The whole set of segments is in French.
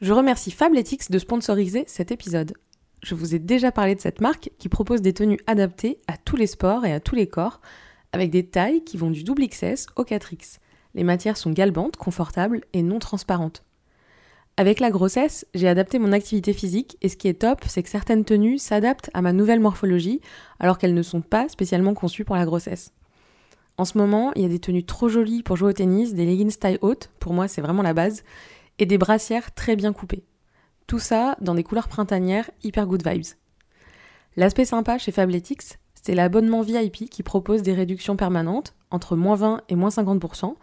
Je remercie Fabletics de sponsoriser cet épisode. Je vous ai déjà parlé de cette marque qui propose des tenues adaptées à tous les sports et à tous les corps, avec des tailles qui vont du double XS au 4X. Les matières sont galbantes, confortables et non transparentes. Avec la grossesse, j'ai adapté mon activité physique et ce qui est top, c'est que certaines tenues s'adaptent à ma nouvelle morphologie alors qu'elles ne sont pas spécialement conçues pour la grossesse. En ce moment, il y a des tenues trop jolies pour jouer au tennis, des leggings taille haute, pour moi c'est vraiment la base, et des brassières très bien coupées. Tout ça dans des couleurs printanières hyper good vibes. L'aspect sympa chez Fabletics, c'est l'abonnement VIP qui propose des réductions permanentes, entre moins 20 et moins 50%,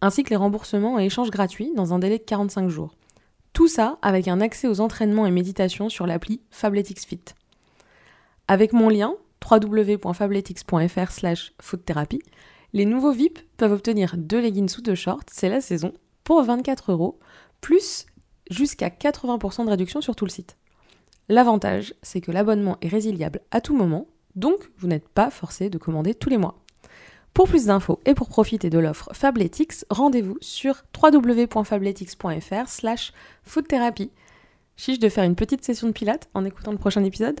ainsi que les remboursements et échanges gratuits dans un délai de 45 jours. Tout ça avec un accès aux entraînements et méditations sur l'appli Fabletics Fit. Avec mon lien www.fabletics.fr slash les nouveaux VIP peuvent obtenir deux leggings ou deux shorts, c'est la saison, pour 24 euros, plus jusqu'à 80% de réduction sur tout le site. L'avantage, c'est que l'abonnement est résiliable à tout moment, donc vous n'êtes pas forcé de commander tous les mois. Pour plus d'infos et pour profiter de l'offre Fabletics, rendez-vous sur www.fabletics.fr slash foodthérapie. Chiche de faire une petite session de pilates en écoutant le prochain épisode?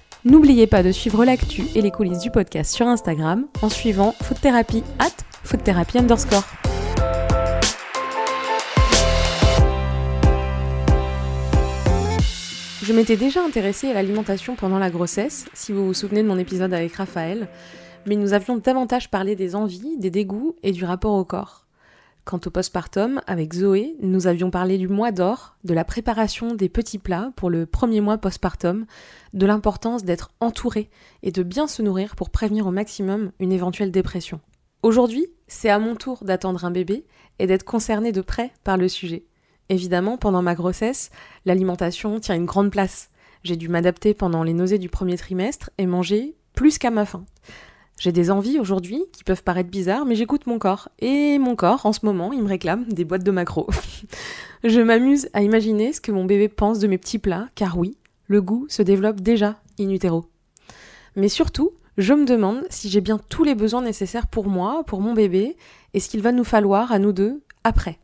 N'oubliez pas de suivre l'actu et les coulisses du podcast sur Instagram en suivant Therapy at Therapy underscore. Je m'étais déjà intéressée à l'alimentation pendant la grossesse, si vous vous souvenez de mon épisode avec Raphaël, mais nous avions davantage parlé des envies, des dégoûts et du rapport au corps. Quant au postpartum, avec Zoé, nous avions parlé du mois d'or, de la préparation des petits plats pour le premier mois postpartum, de l'importance d'être entouré et de bien se nourrir pour prévenir au maximum une éventuelle dépression. Aujourd'hui, c'est à mon tour d'attendre un bébé et d'être concerné de près par le sujet. Évidemment, pendant ma grossesse, l'alimentation tient une grande place. J'ai dû m'adapter pendant les nausées du premier trimestre et manger plus qu'à ma faim. J'ai des envies aujourd'hui qui peuvent paraître bizarres, mais j'écoute mon corps. Et mon corps, en ce moment, il me réclame des boîtes de macro. je m'amuse à imaginer ce que mon bébé pense de mes petits plats, car oui, le goût se développe déjà in utero. Mais surtout, je me demande si j'ai bien tous les besoins nécessaires pour moi, pour mon bébé, et ce qu'il va nous falloir à nous deux après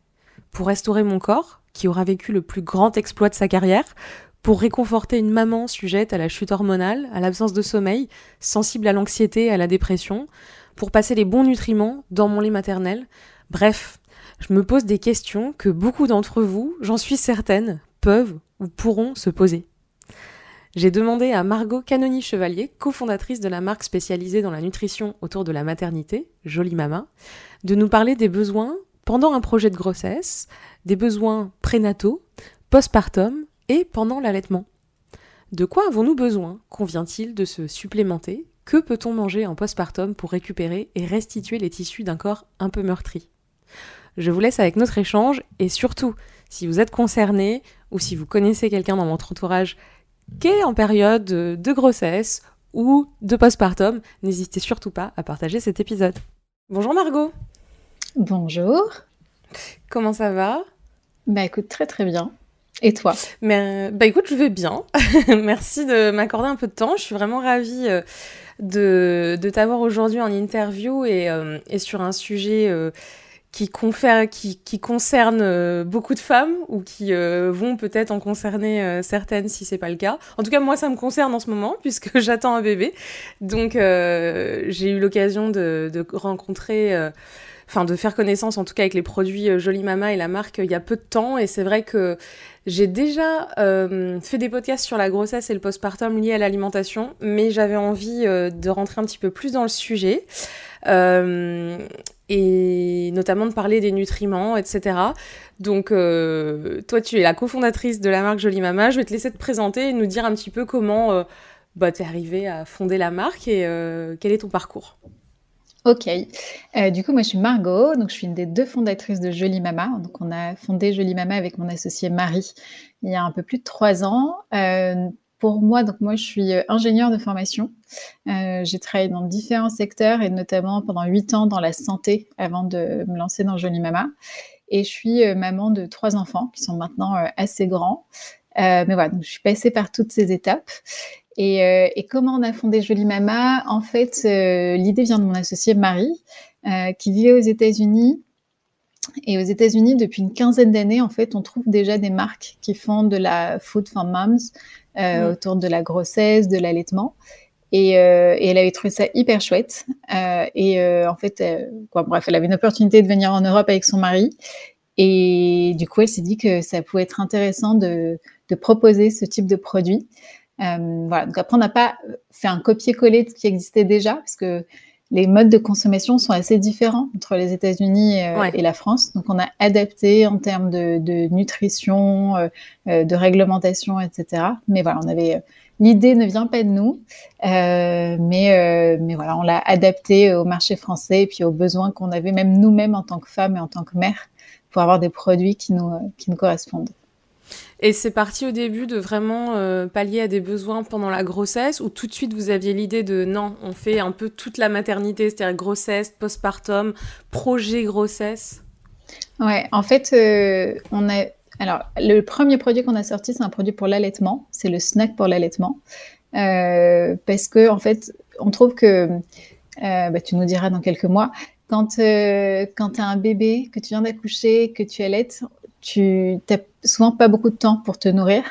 pour restaurer mon corps, qui aura vécu le plus grand exploit de sa carrière, pour réconforter une maman sujette à la chute hormonale, à l'absence de sommeil, sensible à l'anxiété à la dépression, pour passer les bons nutriments dans mon lait maternel. Bref, je me pose des questions que beaucoup d'entre vous, j'en suis certaine, peuvent ou pourront se poser. J'ai demandé à Margot Canoni-Chevalier, cofondatrice de la marque spécialisée dans la nutrition autour de la maternité, Jolie Mama, de nous parler des besoins pendant un projet de grossesse, des besoins prénataux, postpartum et pendant l'allaitement. De quoi avons-nous besoin Convient-il de se supplémenter? Que peut-on manger en postpartum pour récupérer et restituer les tissus d'un corps un peu meurtri? Je vous laisse avec notre échange et surtout, si vous êtes concerné ou si vous connaissez quelqu'un dans votre entourage qui est en période de grossesse ou de postpartum, n'hésitez surtout pas à partager cet épisode. Bonjour Margot Bonjour. Comment ça va? Bah écoute, très très bien. Et toi Mais, Bah écoute, je vais bien. Merci de m'accorder un peu de temps. Je suis vraiment ravie euh, de, de t'avoir aujourd'hui en interview et, euh, sur un sujet euh, qui, confère, qui, concerne beaucoup de femmes ou qui vont peut-être en concerner certaines si c'est pas le cas. En tout cas, moi, ça me concerne en ce moment puisque j'attends un bébé. Donc, j'ai eu l'occasion de, de rencontrer enfin de faire connaissance en tout cas avec les produits euh, Jolie Mama et la marque euh, il y a peu de temps et c'est vrai que j'ai déjà euh, fait des podcasts sur la grossesse et le postpartum liés à l'alimentation, mais j'avais envie de rentrer un petit peu plus dans le sujet. et notamment de parler des nutriments, etc. Donc, toi, tu es la cofondatrice de la marque Jolie Mama. Je vais te laisser te présenter et nous dire un petit peu comment bah, tu es arrivée à fonder la marque et quel est ton parcours. Ok. Euh, du coup, moi, je suis Margot. Donc, je suis une des deux fondatrices de Jolie Mama. Donc, on a fondé Jolie Mama avec mon associé Marie il y a un peu plus de trois ans. Euh, pour moi, donc moi, je suis euh, ingénieure de formation. j'ai travaillé dans différents secteurs et notamment pendant huit ans dans la santé avant de me lancer dans Jolie Mama. Et je suis maman de trois enfants qui sont maintenant assez grands. mais voilà, donc je suis passée par toutes ces étapes. Euh, et, comment on a fondé Jolie Mama? En fait, euh, l'idée vient de mon associé Marie, euh, qui vivait aux États-Unis. Et aux États-Unis, depuis une quinzaine d'années, en fait, on trouve déjà des marques qui font de la food for moms mm. autour de la grossesse, de l'allaitement. Et, elle avait trouvé ça hyper chouette. et en fait, quoi, bref, elle avait une opportunité de venir en Europe avec son mari. Et du coup, elle s'est dit que ça pouvait être intéressant de, de proposer ce type de produit. Euh, voilà. Donc après, on n'a pas fait un copier-coller de ce qui existait déjà, parce que les modes de consommation sont assez différents entre les États-Unis euh, et la France. Donc, on a adapté en termes de, de nutrition, euh, de réglementation, etc. Mais voilà, on avait l'idée ne vient pas de nous, euh, mais mais voilà, on l'a adapté au marché français et puis aux besoins qu'on avait même nous-mêmes en tant que femmes et en tant que mères pour avoir des produits qui nous qui nous correspondent. Et c'est parti au début de vraiment euh, pallier à des besoins pendant la grossesse ou tout de suite vous aviez l'idée de non, on fait un peu toute la maternité, c'est-à-dire grossesse, postpartum, projet grossesse? Ouais, en fait, euh, on a. Alors, le premier produit qu'on a sorti, c'est un produit pour l'allaitement. C'est le snack pour l'allaitement. Euh, parce que, en fait, on trouve que. Bah, tu nous diras dans quelques mois. Quand, quand tu as un bébé, que tu viens d'accoucher, que tu allaites, tu n'as souvent pas beaucoup de temps pour te nourrir.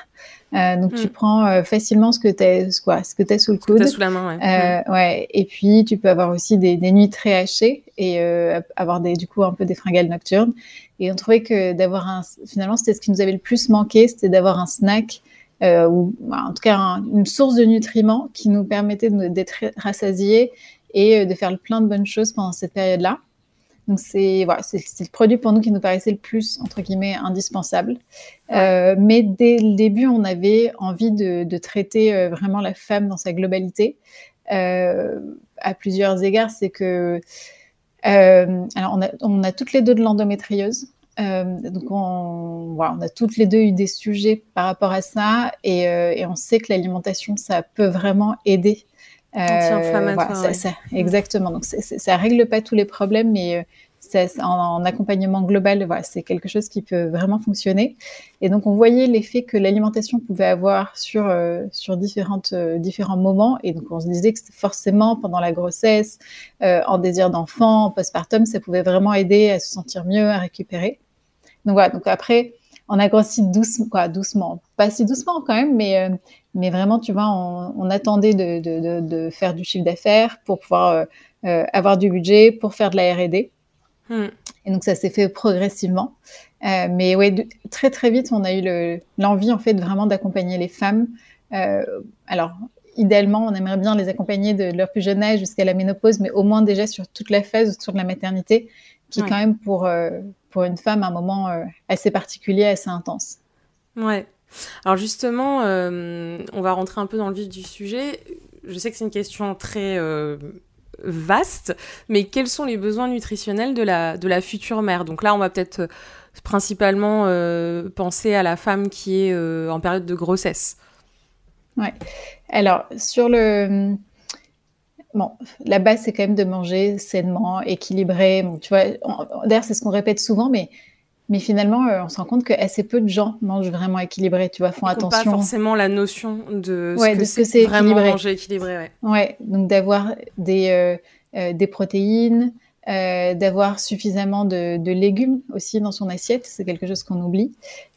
Euh, donc tu hmm. prends euh, facilement ce que tu as quoi, ce que as sous le coude. sous la main, ouais. Euh, ouais. Et puis tu peux avoir aussi des, des nuits très hachées et avoir des du coup un peu des fringales nocturnes. Et on trouvait que d'avoir un finalement c'était ce qui nous avait le plus manqué, c'était d'avoir un snack ou bah, en tout cas une source de nutriments qui nous permettait d'être rassasiés et de faire plein de bonnes choses pendant cette période-là. Donc c'est voilà, c'est le produit pour nous qui nous paraissait le plus entre guillemets indispensable. Euh, mais dès le début, on avait envie de, de traiter euh, vraiment la femme dans sa globalité euh, à plusieurs égards. C'est que alors on a, on a toutes les deux de l'endométriose. Donc on, voilà, on a toutes les deux eu des sujets par rapport à ça et, et on sait que l'alimentation ça peut vraiment aider Anti-inflammatoire. ça, exactement. Donc, ça règle pas tous les problèmes, mais euh, en, accompagnement global, voilà, c'est quelque chose qui peut vraiment fonctionner. Et donc, on voyait l'effet que l'alimentation pouvait avoir sur, euh, sur différentes, euh, différents moments. Et donc, on se disait que forcément, pendant la grossesse, en désir d'enfant, en postpartum, ça pouvait vraiment aider à se sentir mieux, à récupérer. Donc, voilà. Donc, après, on a grossi doucement, quoi, doucement, pas si doucement quand même, mais, mais vraiment, tu vois, on, attendait de, faire du chiffre d'affaires pour pouvoir euh, euh, avoir du budget, pour faire de la R&D. Hmm. Et donc, ça s'est fait progressivement. Euh, mais ouais, très très vite, on a eu l'envie en fait vraiment d'accompagner les femmes. alors, idéalement, on aimerait bien les accompagner de leur plus jeune âge jusqu'à la ménopause, mais au moins déjà sur toute la phase autour de la maternité, qui est quand même pour, pour une femme un moment assez particulier, assez intense. Ouais. Alors justement, euh, on va rentrer un peu dans le vif du sujet. Je sais que c'est une question très euh, vaste, mais quels sont les besoins nutritionnels de la, de la future mère? Donc là, on va peut-être euh, principalement penser à la femme qui est en période de grossesse. Ouais. Alors, sur le... Bon, la base, c'est quand même de manger sainement, équilibré. Bon, tu vois, d'ailleurs, c'est ce qu'on répète souvent, mais mais finalement, euh, on se rend compte que assez peu de gens mangent vraiment équilibré. Tu vois, font attention. Pas forcément la notion de ce que c'est vraiment équilibré. manger équilibré. Ouais. ouais donc d'avoir des, euh, euh, des protéines, d'avoir suffisamment de, légumes aussi dans son assiette. C'est quelque chose qu'on oublie.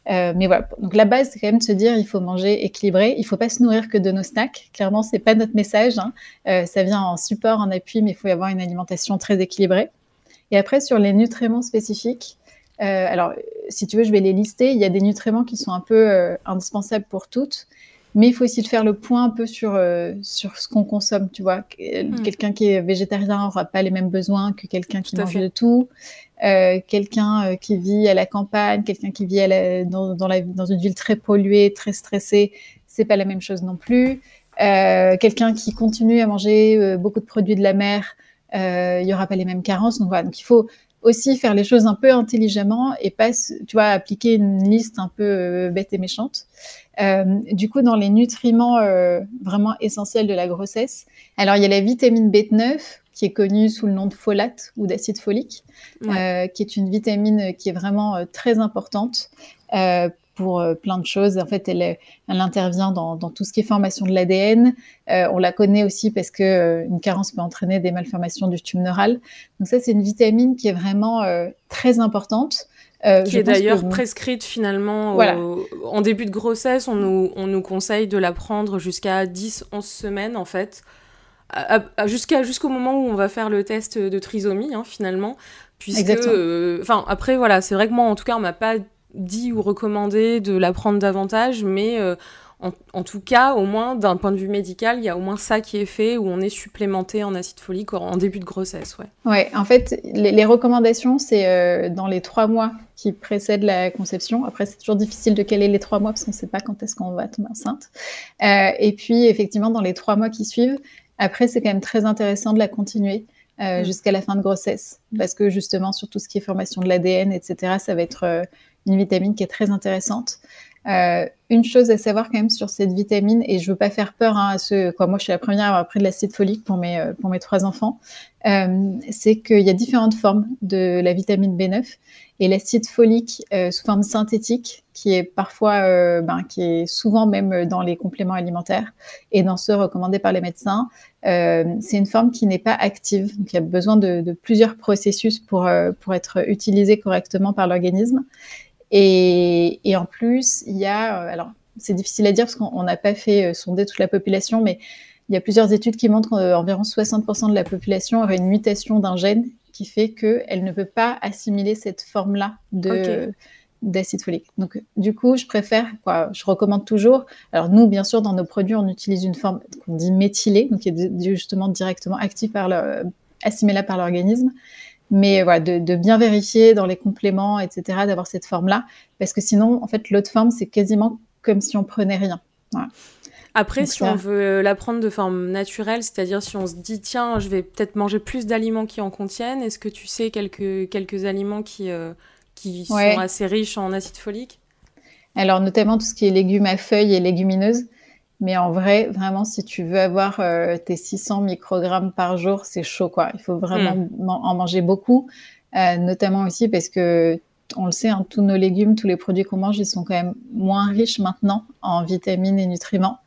mais voilà. Donc la base, c'est quand même de se dire, il faut manger équilibré. Il faut pas se nourrir que de nos snacks. Clairement, c'est pas notre message. Hein. ça vient en support, en appui, mais il faut y avoir une alimentation très équilibrée. Et après, sur les nutriments spécifiques. Euh, alors, si tu veux, je vais les lister. Il y a des nutriments qui sont un peu euh, indispensables pour toutes, mais il faut aussi faire le point un peu sur, euh, sur ce qu'on consomme, tu vois. Hmm. Quelqu'un qui est végétarien n'aura pas les mêmes besoins que quelqu'un qui mange de tout. quelqu'un qui vit à la campagne, quelqu'un qui vit dans, dans, la, dans une ville très polluée, très stressée, c'est pas la même chose non plus. quelqu'un qui continue à manger beaucoup de produits de la mer, il y aura pas les mêmes carences. Donc voilà, donc il faut aussi faire les choses un peu intelligemment et pas, tu vois, appliquer une liste un peu bête et méchante. du coup, dans les nutriments vraiment essentiels de la grossesse, alors il y a la vitamine B9 qui est connue sous le nom de folate ou d'acide folique, euh, qui est une vitamine qui est vraiment euh, très importante euh, pour plein de choses. En fait, elle, elle intervient dans, tout ce qui est formation de l'ADN. on la connaît aussi parce que une carence peut entraîner des malformations du tube neural. Donc ça, c'est une vitamine qui est vraiment très importante. qui est d'ailleurs prescrite finalement en début de grossesse. On nous, on nous conseille de la prendre jusqu'à 10-11 semaines en fait jusqu'à jusqu'au moment où on va faire le test de trisomie hein, finalement puisque euh, enfin après voilà c'est vrai que moi en tout cas on m'a pas dit ou recommandé de la prendre davantage mais euh, en, tout cas, au moins d'un point de vue médical, il y a au moins ça qui est fait où on est supplémenté en acide folique en début de grossesse. Ouais, ouais en fait, les, recommandations, c'est euh, dans les trois mois qui précèdent la conception. Après, c'est toujours difficile de caler les trois mois parce qu'on ne sait pas quand est-ce qu'on va tomber enceinte. et puis, effectivement, dans les trois mois qui suivent, après, c'est quand même très intéressant de la continuer euh, mm. jusqu'à la fin de grossesse, parce que justement, sur tout ce qui est formation de l'ADN, etc., ça va être euh, une vitamine qui est très intéressante. Euh, une chose à savoir quand même sur cette vitamine, et je veux pas faire peur hein, à ceux, moi je suis la première à avoir pris de l'acide folique pour mes, pour mes trois enfants, c'est qu'il y a différentes formes de la vitamine B9 et l'acide folique sous forme synthétique, qui est parfois, ben, qui est souvent même dans les compléments alimentaires et dans ceux recommandés par les médecins, euh, c'est une forme qui n'est pas active. Donc, il y a besoin de, plusieurs processus pour, euh, pour être utilisé correctement par l'organisme. Et, en plus, il y a, euh, alors c'est difficile à dire parce qu'on n'a pas fait sonder toute la population, mais il y a plusieurs études qui montrent qu'environ 60% de la population aurait une mutation d'un gène qui fait qu'elle ne peut pas assimiler cette forme-là de, d'acide folique. Donc, du coup, je préfère, quoi, je recommande toujours. Alors, nous, bien sûr, dans nos produits, on utilise une forme qu'on dit méthylée, donc qui est justement directement active par le, assimilable par l'organisme. Mais voilà, de, bien vérifier dans les compléments, etc., d'avoir cette forme-là, parce que sinon, en fait, l'autre forme, c'est quasiment comme si on prenait rien. Après, si on veut la prendre de forme naturelle, c'est-à-dire si on se dit, tiens, je vais peut-être manger plus d'aliments qui en contiennent, est-ce que tu sais quelques, quelques aliments qui, euh, qui sont assez riches en acide folique Alors, notamment tout ce qui est légumes à feuilles et légumineuses. Mais en vrai, vraiment, si tu veux avoir euh, tes 600 microgrammes par jour, c'est chaud, quoi. Il faut vraiment hmm. en manger beaucoup, euh, notamment aussi parce que, on le sait, hein, tous nos légumes, tous les produits qu'on mange, ils sont quand même moins riches maintenant en vitamines et nutriments.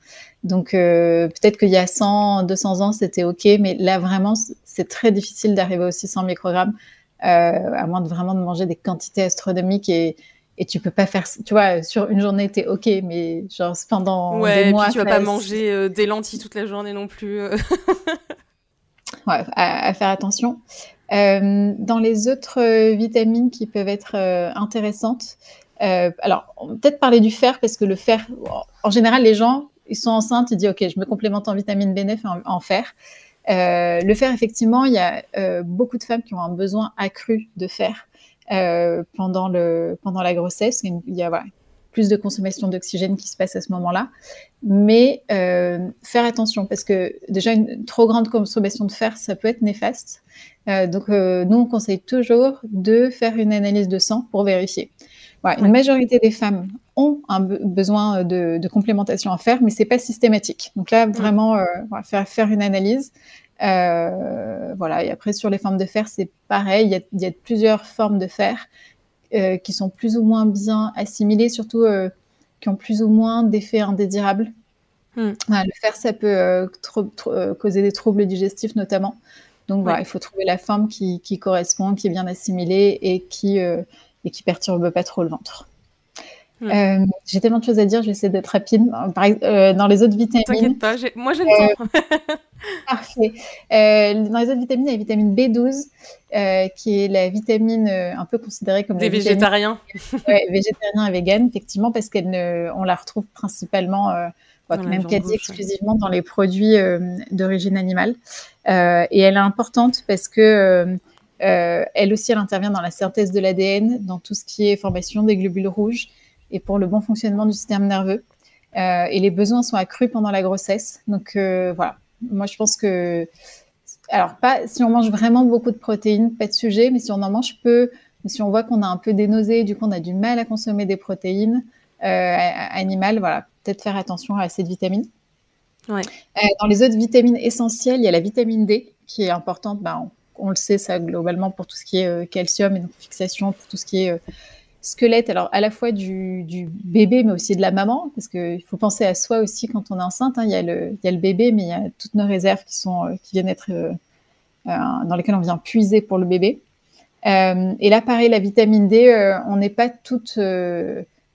Donc, euh, peut-être qu'il y a 100, 200 ans, c'était OK, mais là, vraiment, c'est très difficile d'arriver aux 600 microgrammes. À moins de vraiment de manger des quantités astronomiques et, et tu peux pas faire tu vois sur une journée t'es ok mais genre pendant ouais, des mois tu vas pas manger euh, des lentilles toute la journée non plus euh. ouais à, faire attention. Dans les autres vitamines qui peuvent être intéressantes alors peut-être parler du fer parce que le fer en général les gens ils sont enceintes ils disent ok je me complémente en vitamine B9 en fer. Euh, le fer, effectivement, il y a euh, beaucoup de femmes qui ont un besoin accru de fer. euh, pendant, le, pendant la grossesse. Il y a voilà, plus de consommation d'oxygène qui se passe à ce moment-là. Mais faire attention, parce que déjà, une trop grande consommation de fer, ça peut être néfaste. donc, nous, on conseille toujours de faire une analyse de sang pour vérifier. Voilà, une majorité des femmes ont un besoin de, complémentation en fer, mais c'est pas systématique. Donc là, vraiment, euh, faire, faire une analyse. Euh, voilà. Et après, sur les formes de fer, c'est pareil. Il y, a, plusieurs formes de fer euh, qui sont plus ou moins bien assimilées, surtout qui ont plus ou moins d'effets indésirables. Hmm. le fer, ça peut causer des troubles digestifs notamment. Donc voilà, il faut trouver la forme qui, qui, correspond, qui est bien assimilée et qui, et qui perturbe pas trop le ventre. Euh, j'ai tellement de choses à dire, je vais essayer d'être rapide. Euh, dans les autres vitamines. T'inquiète pas, moi j'ai le euh, temps. parfait. dans les autres vitamines, il y a la vitamine B12, qui est la vitamine un peu considérée comme. Des végétariens. ouais, végétariens et véganes, effectivement, parce qu'on la retrouve principalement, même quasi exclusivement dans les produits d'origine animale. et elle est importante parce que. elle aussi, elle intervient dans la synthèse de l'ADN, dans tout ce qui est formation des globules rouges et pour le bon fonctionnement du système nerveux. Euh, et les besoins sont accrus pendant la grossesse. Donc euh, voilà, moi je pense que alors, pas si on mange vraiment beaucoup de protéines, pas de sujet, mais si on en mange peu, si on voit qu'on a un peu des nausées, du coup, on a du mal à consommer des protéines euh, animales, voilà, peut-être faire attention à cette vitamine. Ouais. Dans les autres vitamines essentielles, il y a la vitamine D qui est importante. Ben, on, le sait, ça globalement pour tout ce qui est calcium et donc fixation, pour tout ce qui est squelette, alors à la fois du, bébé, mais aussi de la maman, parce qu'il faut penser à soi aussi quand on est enceinte. Hein. Il, y a le, il, y a le, bébé, mais il y a toutes nos réserves qui, sont, qui viennent être dans lesquelles on vient puiser pour le bébé. et là, pareil, la vitamine D, on n'est pas toutes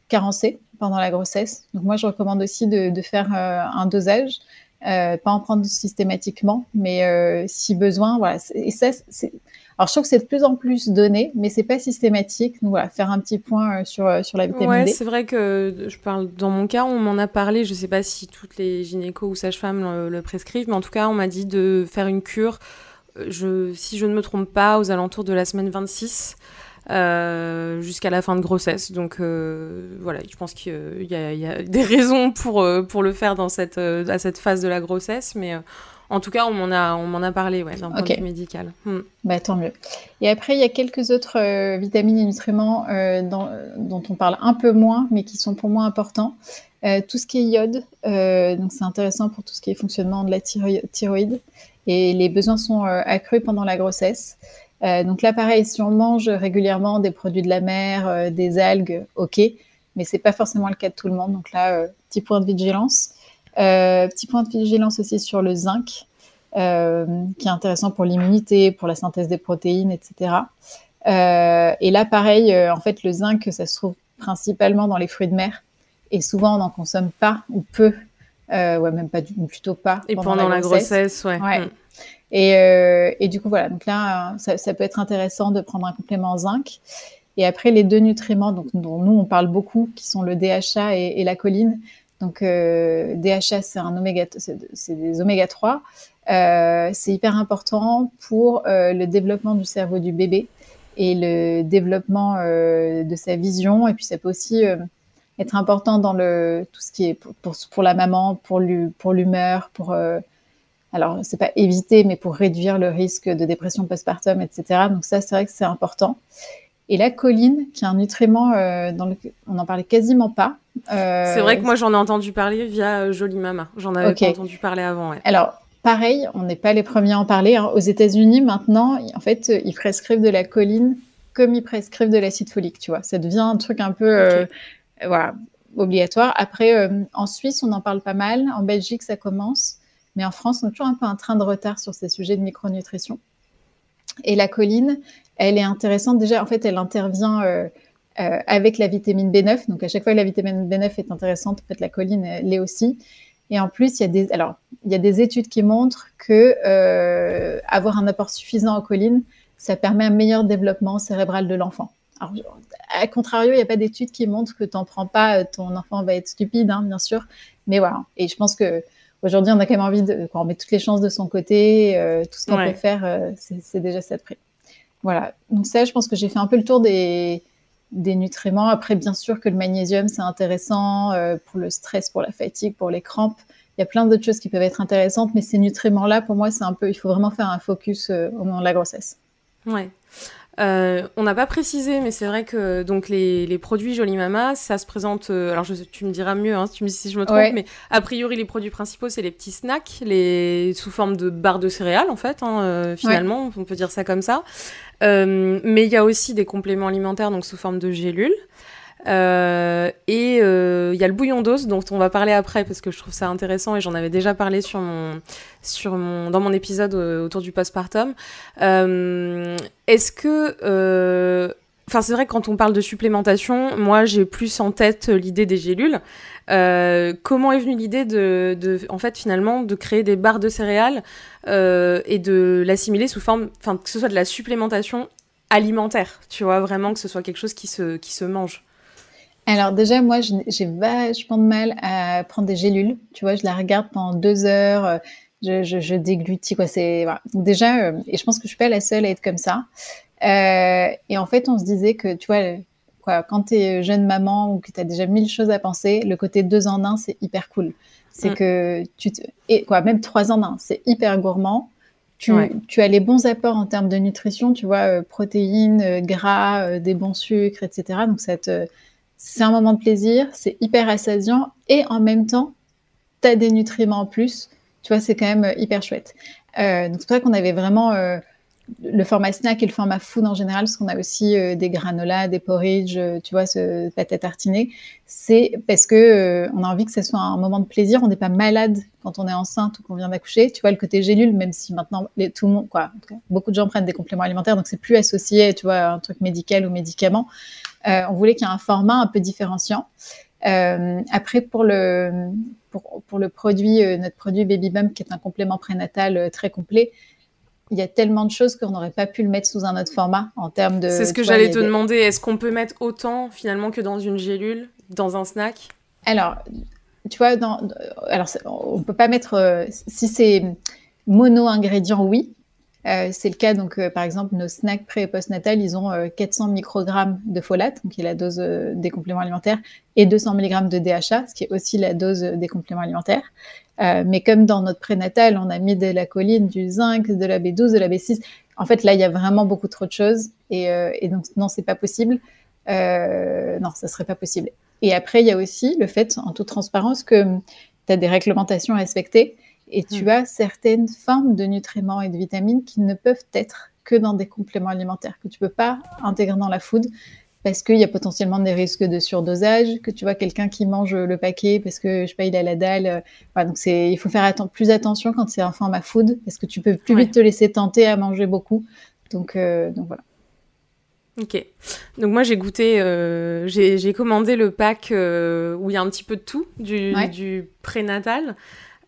carencées pendant la grossesse. Donc moi, je recommande aussi de, faire euh, un dosage, euh, pas en prendre systématiquement, mais euh, si besoin, voilà. Et ça, c'est alors, je trouve que c'est de plus en plus donné, mais c'est pas systématique. Donc, voilà, faire un petit point sur, sur la vitamine ouais, D. c'est vrai que je parle, dans mon cas, on m'en a parlé. Je sais pas si toutes les gynécos ou sages-femmes le, prescrivent, mais en tout cas, on m'a dit de faire une cure, je, si je ne me trompe pas, aux alentours de la semaine 26. Euh, jusqu'à la fin de grossesse. Donc euh, voilà, je pense qu'il y, a des raisons pour, euh, pour le faire dans cette, à cette phase de la grossesse, mais en tout cas, on m'en a, on a parlé ouais, d'un point de vue médical. Hmm. Bah, tant mieux. Et après, il y a quelques autres vitamines et nutriments dont on parle un peu moins, mais qui sont pour moi importants. tout ce qui est iode, donc c'est intéressant pour tout ce qui est fonctionnement de la thyroïde. Et les besoins sont accrus pendant la grossesse. Euh, donc là, pareil, si on mange régulièrement des produits de la mer, euh, des algues, ok, mais c'est pas forcément le cas de tout le monde. Donc là, euh, petit point de vigilance. petit point de vigilance aussi sur le zinc, qui est intéressant pour l'immunité, pour la synthèse des protéines, etc. et là, pareil, en fait, le zinc, ça se trouve principalement dans les fruits de mer. Et souvent, on n'en consomme pas ou peu, ouais, même pas du, plutôt pas. Et pendant, la, grossesse, ouais. ouais. Mm. Et, euh, et, du coup, voilà. Donc là, ça, ça, peut être intéressant de prendre un complément zinc. Et après, les deux nutriments donc, dont nous, on parle beaucoup, qui sont le DHA et, et la choline. Donc, euh, DHA, c'est un oméga, c'est des oméga 3. Euh, c'est hyper important pour euh, le développement du cerveau du bébé et le développement euh, de sa vision. Et puis, ça peut aussi euh, être important dans le tout ce qui est pour, pour, la maman, pour l'humeur, pour, pour alors c'est pas éviter, mais pour réduire le risque de dépression postpartum, etc. Donc ça, c'est vrai que c'est important. Et la choline, qui est un nutriment euh, dans lequel on n'en parlait quasiment pas. Euh... C'est vrai que moi j'en ai entendu parler via euh, Jolie Mama. J'en avais pas entendu parler avant. Ouais. Alors pareil, on n'est pas les premiers à en parler. Hein. Aux États-Unis maintenant, en fait, ils prescrivent de la choline comme ils prescrivent de l'acide folique. Tu vois, ça devient un truc un peu euh, voilà obligatoire. Après, en Suisse, on en parle pas mal. En Belgique, ça commence. Mais en France, on est toujours un peu un train de retard sur ces sujets de micronutrition. Et la choline, elle est intéressante. Déjà, en fait, elle intervient euh, euh, avec la vitamine B9. Donc, à chaque fois que la vitamine B9 est intéressante, en fait, la choline l'est aussi. Et en plus, il y a des, alors, il y a des études qui montrent que euh, avoir un apport suffisant en choline, ça permet un meilleur développement cérébral de l'enfant. Alors, à contrario, il n'y a pas d'études qui montrent que tu n'en prends pas, ton enfant va être stupide, hein, bien sûr. Mais voilà. Et je pense que Aujourd'hui, on a quand même envie de, quand on met toutes les chances de son côté, euh, tout ce qu'on peut faire, euh, c'est déjà ça de prix. Voilà. Donc ça, je pense que j'ai fait un peu le tour des, des nutriments. Après, bien sûr que le magnésium, c'est intéressant euh, pour le stress, pour la fatigue, pour les crampes. Il y a plein d'autres choses qui peuvent être intéressantes, mais ces nutriments-là, pour moi, c'est un peu, il faut vraiment faire un focus au moment de la grossesse. Ouais. Euh, on n'a pas précisé, mais c'est vrai que donc les, produits Jolie Mama, ça se présente. Euh, alors tu me diras mieux, hein, tu me dis si je me trompe, mais a priori les produits principaux c'est les petits snacks, les sous forme de barres de céréales en fait. Hein, euh, finalement, on peut dire ça comme ça. mais il y a aussi des compléments alimentaires donc sous forme de gélules. Euh, et euh, il y a le bouillon d'os dont on va parler après parce que je trouve ça intéressant et j'en avais déjà parlé sur mon, dans mon épisode euh, autour du postpartum. Est-ce que Enfin, c'est vrai que quand on parle de supplémentation, moi j'ai plus en tête l'idée des gélules. Comment est venue l'idée de, en fait, finalement, de créer des barres de céréales et de l'assimiler sous forme, enfin, que ce soit de la supplémentation alimentaire, tu vois, vraiment que ce soit quelque chose qui se, qui se mange alors déjà, moi, j'ai vachement de mal à prendre des gélules. Tu vois, je la regarde pendant deux heures, euh, je, je, je déglutis. Quoi. C'est, voilà. déjà, euh, et je pense que je suis pas la seule à être comme ça. Euh, et en fait, on se disait que, tu vois, quoi, quand tu es jeune maman ou que tu as déjà mille choses à penser, le côté deux en un, c'est hyper cool. C'est mm. que tu te... et quoi, même trois en un, c'est hyper gourmand. tu, tu, as les bons apports en termes de nutrition, tu vois, protéines, gras, des bons sucres, etc. Donc, c'est un moment de plaisir, c'est hyper assasiant et en même temps, tu as des nutriments en plus. Tu vois, c'est quand même hyper chouette. donc, c'est vrai qu'on avait vraiment le format snack et le format food en général, parce qu'on a aussi euh, des granolas, des porridge, euh, tu vois, ce pâte à tartiner, c'est parce que euh, on a envie que ce soit un moment de plaisir. On n'est pas malade quand on est enceinte ou qu'on vient d'accoucher. Tu vois, le côté gélule, même si maintenant les, tout le monde, quoi, beaucoup de gens prennent des compléments alimentaires, donc c'est plus associé, tu vois, à un truc médical ou médicament. On voulait qu'il y ait un format un peu différenciant. après, pour le pour, pour le produit, notre produit Baby Bump, qui est un complément prénatal très complet, il y a tellement de choses qu'on n'aurait pas pu le mettre sous un autre format en termes de. C'est ce que j'allais te demander. Est-ce qu'on peut mettre autant finalement que dans une gélule, dans un snack? Alors, tu vois, dans... alors on peut pas mettre. Euh, si c'est mono ingrédient, oui. Euh, c'est le cas, donc, euh, par exemple, nos snacks pré- et post-natal, ils ont 400 microgrammes de folate, qui est la dose des compléments alimentaires, et 200 mg de DHA, ce qui est aussi la dose des compléments alimentaires. Euh, mais comme dans notre prénatal, on a mis de la colline, du zinc, de la B12, de la B6. En fait, là, il y a vraiment beaucoup trop de choses. Et, euh, donc, non, c'est pas possible. Euh, non, ça serait pas possible. Et après, il y a aussi le fait, en toute transparence, que tu as des réglementations à respecter et tu hmm. as certaines formes de nutriments et de vitamines qui ne peuvent être que dans des compléments alimentaires, que tu peux pas intégrer dans la food parce qu'il y a potentiellement des risques de surdosage, que tu vois quelqu'un qui mange le paquet parce que je sais pas, il a la dalle. Euh, donc c'est, il faut faire plus attention quand c'est un format food parce que tu peux plus vite te laisser tenter à manger beaucoup. Donc, euh, donc voilà. Ok. Donc moi j'ai goûté, euh, j'ai commandé le pack où il y a un petit peu de tout du, du prénatal.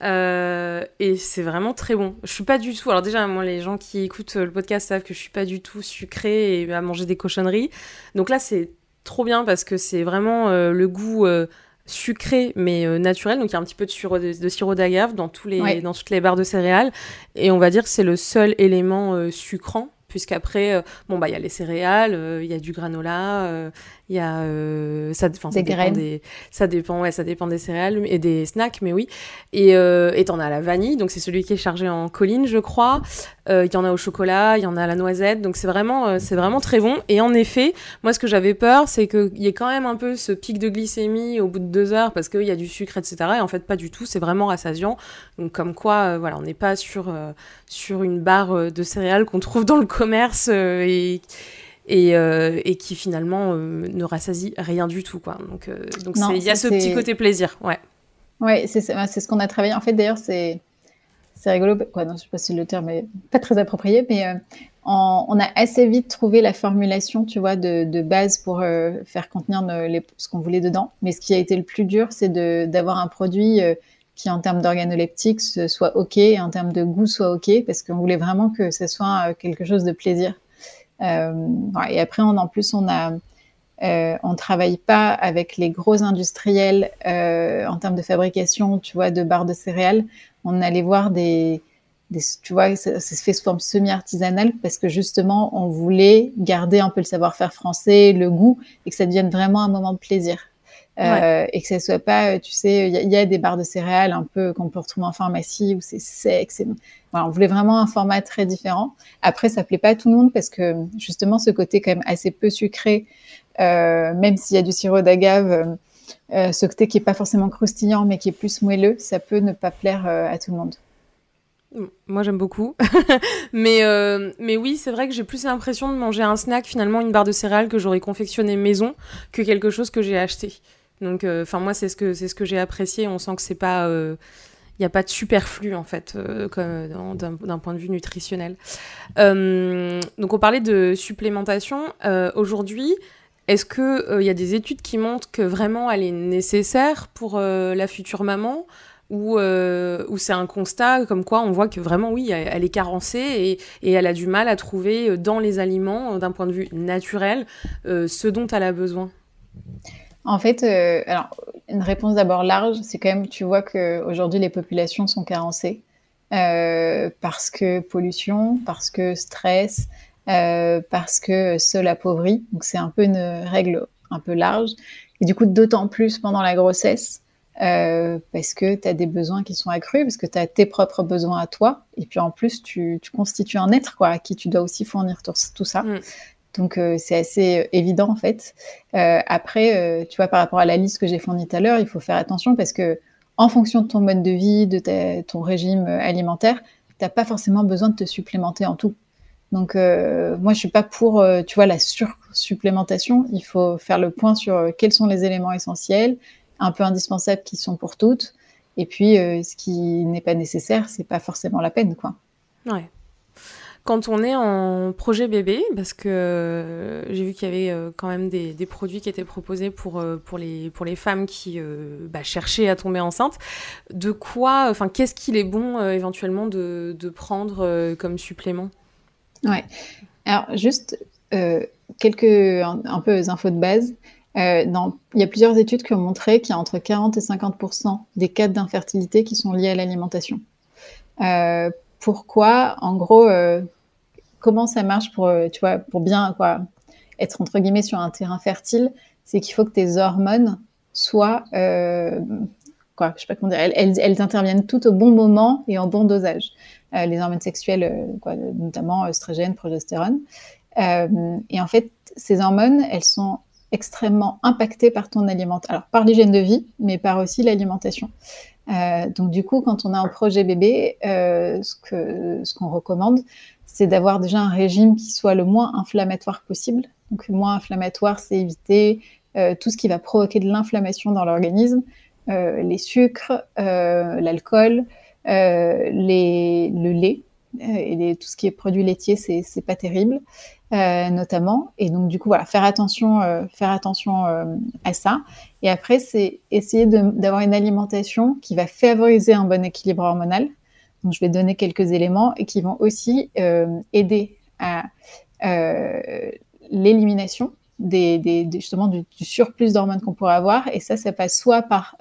Euh, et c'est vraiment très bon. Je suis pas du tout. Alors déjà, moi, les gens qui écoutent le podcast savent que je suis pas du tout sucrée et à manger des cochonneries. Donc là, c'est trop bien parce que c'est vraiment euh, le goût euh, sucré mais naturel. Donc il y a un petit peu de, sirop, de, sirop d'agave dans tous les dans toutes les barres de céréales. Et on va dire que c'est le seul élément sucrant puisqu'après, bon, bah, il y a les céréales, il y a du granola, il y a euh, ça, ça dépend des ça dépend ouais ça dépend des céréales et des snacks mais oui. Et euh, et t'en as la vanille donc c'est celui qui est chargé en colline je crois. Euh, il y en a au chocolat il y en a à la noisette donc c'est vraiment euh, c'est vraiment très bon. Et en effet moi ce que j'avais peur c'est qu'il y ait quand même un peu ce pic de glycémie au bout de deux heures parce qu'il y a du sucre etc et en fait pas du tout c'est vraiment rassasiant. Donc comme quoi voilà on n'est pas sur sur une barre de céréales qu'on trouve dans le commerce et et, euh, et qui finalement euh, ne rassasie rien du tout. Quoi. Donc euh, donc il y a ce petit côté plaisir. Ouais, ouais c'est ce qu'on a travaillé. En fait, d'ailleurs, c'est rigolo. Quoi, non, je ne sais pas si le terme est pas très approprié, mais on a assez vite trouvé la formulation, tu vois, de, de base pour faire contenir les, ce qu'on voulait dedans. Mais ce qui a été le plus dur, c'est d'avoir un produit qui, en termes d'organoleptiques, soit OK et en termes de goût, soit OK, parce qu'on voulait vraiment que ce soit quelque chose de plaisir. Euh, et après, en plus, on a euh, on travaille pas avec les gros industriels euh, en termes de fabrication, tu vois, de barres de céréales. On allait voir des, tu vois, ça, se fait sous forme semi-artisanale parce que justement, on voulait garder un peu le savoir-faire français, le goût, et que ça devienne vraiment un moment de plaisir. Euh, et que ça soit pas, tu sais, il y, a des barres de céréales un peu qu'on peut retrouver en pharmacie où c'est sec. Voilà, on voulait vraiment un format très différent. Après, ça plaît pas à tout le monde parce que justement, ce côté quand même assez peu sucré, euh, même s'il y a du sirop d'agave, euh, ce côté qui est pas forcément croustillant mais qui est plus moelleux, ça peut ne pas plaire à tout le monde. Moi j'aime beaucoup, mais mais oui c'est vrai que j'ai plus l'impression de manger un snack finalement une barre de céréales que j'aurais confectionné maison que quelque chose que j'ai acheté. Donc, euh, enfin, moi, c'est ce que c'est ce que j'ai apprécié. On sent que c'est pas, il euh, n'y a pas de superflu en fait, euh, d'un point de vue nutritionnel. donc, on parlait de supplémentation. Aujourd'hui, est-ce qu'il il y a des études qui montrent que vraiment elle est nécessaire pour la future maman? Ou, ou c'est un constat comme quoi on voit que vraiment oui, elle, est carencée et, et, elle a du mal à trouver dans les aliments, d'un point de vue naturel, ce dont elle a besoin? En fait, euh, alors, une réponse d'abord large, c'est quand même, tu vois qu'aujourd'hui, les populations sont carencées euh, parce que pollution, parce que stress, euh, parce que sol appauvri. Donc, c'est un peu une règle un peu large. Et du coup, d'autant plus pendant la grossesse, parce que tu as des besoins qui sont accrus, parce que tu as tes propres besoins à toi, et puis en plus, tu, constitues un être à qui tu dois aussi fournir tout, ça. Mm. Donc c'est assez évident en fait. après, tu vois, par rapport à la liste que j'ai fournie tout à l'heure, il faut faire attention parce que en fonction de ton mode de vie, de ton régime alimentaire, tu n'as pas forcément besoin de te supplémenter en tout. Donc, euh, moi, je suis pas pour, euh, tu vois, la sursupplémentation. Il faut faire le point sur euh, quels sont les éléments essentiels, un peu indispensables qui sont pour toutes, et puis ce qui n'est pas nécessaire, c'est pas forcément la peine, quoi. Ouais quand on est en projet bébé, parce que euh, j'ai vu qu'il y avait euh, quand même des, produits qui étaient proposés pour, euh, pour, les, pour les femmes qui bah, cherchaient à tomber enceinte, de quoi, enfin, qu'est-ce qu'il est bon éventuellement de, de prendre comme supplément? Ouais. Alors, juste quelques un, peu infos de base. Il y a plusieurs études qui ont montré qu'il y a entre 40 et 50% des cas d'infertilité qui sont liés à l'alimentation pourquoi, en gros, euh, comment ça marche pour, euh, tu vois, pour bien quoi, être entre guillemets sur un terrain fertile, c'est qu'il faut que tes hormones soient, euh, quoi, je sais pas comment dire, elles, interviennent toutes au bon moment et en bon dosage. les hormones sexuelles, quoi, notamment oestrogène, progestérone. et en fait, ces hormones, elles sont extrêmement impactées par ton alimentation, alors par l'hygiène de vie, mais par aussi l'alimentation. Euh, donc du coup, quand on a un projet bébé, euh, ce qu'on ce qu'on recommande, c'est d'avoir déjà un régime qui soit le moins inflammatoire possible. Donc le moins inflammatoire, c'est éviter euh, tout ce qui va provoquer de l'inflammation dans l'organisme, les sucres, l'alcool, le lait et tout ce qui est produit laitier, c'est pas terrible. Euh, notamment. Et donc, du coup, voilà, faire attention, euh, faire attention euh, à ça. Et après, c'est essayer d'avoir une alimentation qui va favoriser un bon équilibre hormonal. Donc, je vais donner quelques éléments et qui vont aussi aider à l'élimination des, des, justement du, surplus d'hormones qu'on pourrait avoir. Et ça, ça passe soit par